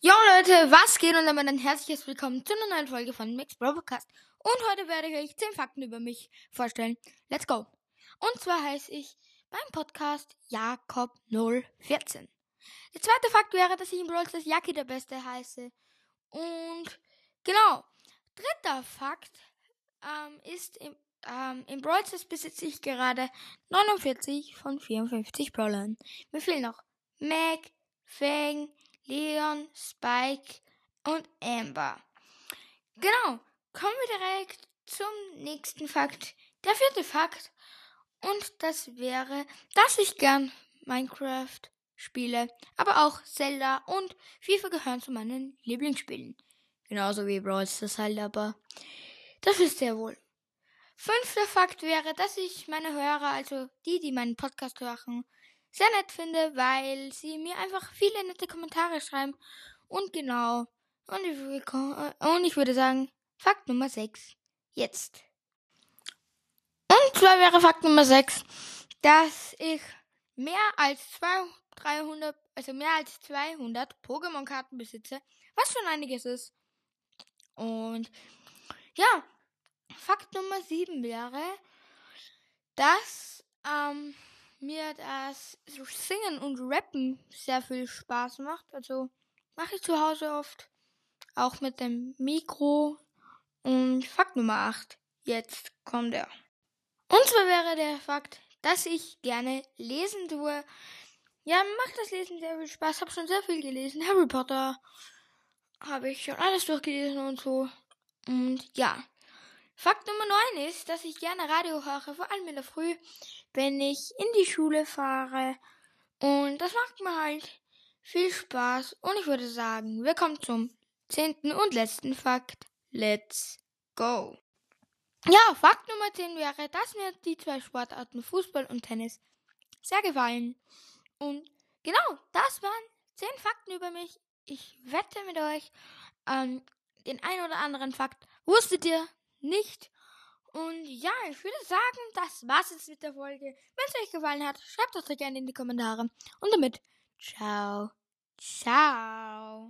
Jo Leute, was geht und damit ein herzliches Willkommen zu einer neuen Folge von Mix Podcast. Und heute werde ich euch 10 Fakten über mich vorstellen. Let's go! Und zwar heiße ich beim Podcast Jakob014. Der zweite Fakt wäre, dass ich in Brawl Stars Jackie der Beste heiße. Und genau, dritter Fakt ähm, ist, im, ähm, in Brawl Stars besitze ich gerade 49 von 54 Brawlern. Mir fehlen noch Mac, Fang, Leon, Spike und Amber. Genau, kommen wir direkt zum nächsten Fakt. Der vierte Fakt. Und das wäre, dass ich gern Minecraft spiele, aber auch Zelda und FIFA gehören zu meinen Lieblingsspielen. Genauso wie Brawl Stars halt, aber das ist sehr wohl. Fünfter Fakt wäre, dass ich meine Hörer, also die, die meinen Podcast hören, sehr nett finde, weil sie mir einfach viele nette Kommentare schreiben. Und genau. Und ich, und ich würde sagen, Fakt Nummer 6. Jetzt. Und zwar wäre Fakt Nummer 6, dass ich mehr als 200, 300, also mehr als 200 Pokémon-Karten besitze, was schon einiges ist. Und ja, Fakt Nummer 7 wäre, dass ähm, mir das Singen und Rappen sehr viel Spaß macht. Also mache ich zu Hause oft. Auch mit dem Mikro. Und Fakt Nummer 8. Jetzt kommt er. Und zwar wäre der Fakt, dass ich gerne lesen tue. Ja, macht das Lesen sehr viel Spaß. Hab schon sehr viel gelesen. Harry Potter habe ich schon alles durchgelesen und so. Und ja. Fakt Nummer 9 ist, dass ich gerne Radio höre, vor allem in der Früh, wenn ich in die Schule fahre. Und das macht mir halt viel Spaß. Und ich würde sagen, wir kommen zum zehnten und letzten Fakt. Let's go. Ja, Fakt Nummer 10 wäre, dass mir die zwei Sportarten Fußball und Tennis sehr gefallen. Und genau, das waren 10 Fakten über mich. Ich wette mit euch, ähm, den ein oder anderen Fakt wusstet ihr nicht. Und ja, ich würde sagen, das war's jetzt mit der Folge. Wenn es euch gefallen hat, schreibt das doch gerne in die Kommentare. Und damit, ciao, ciao.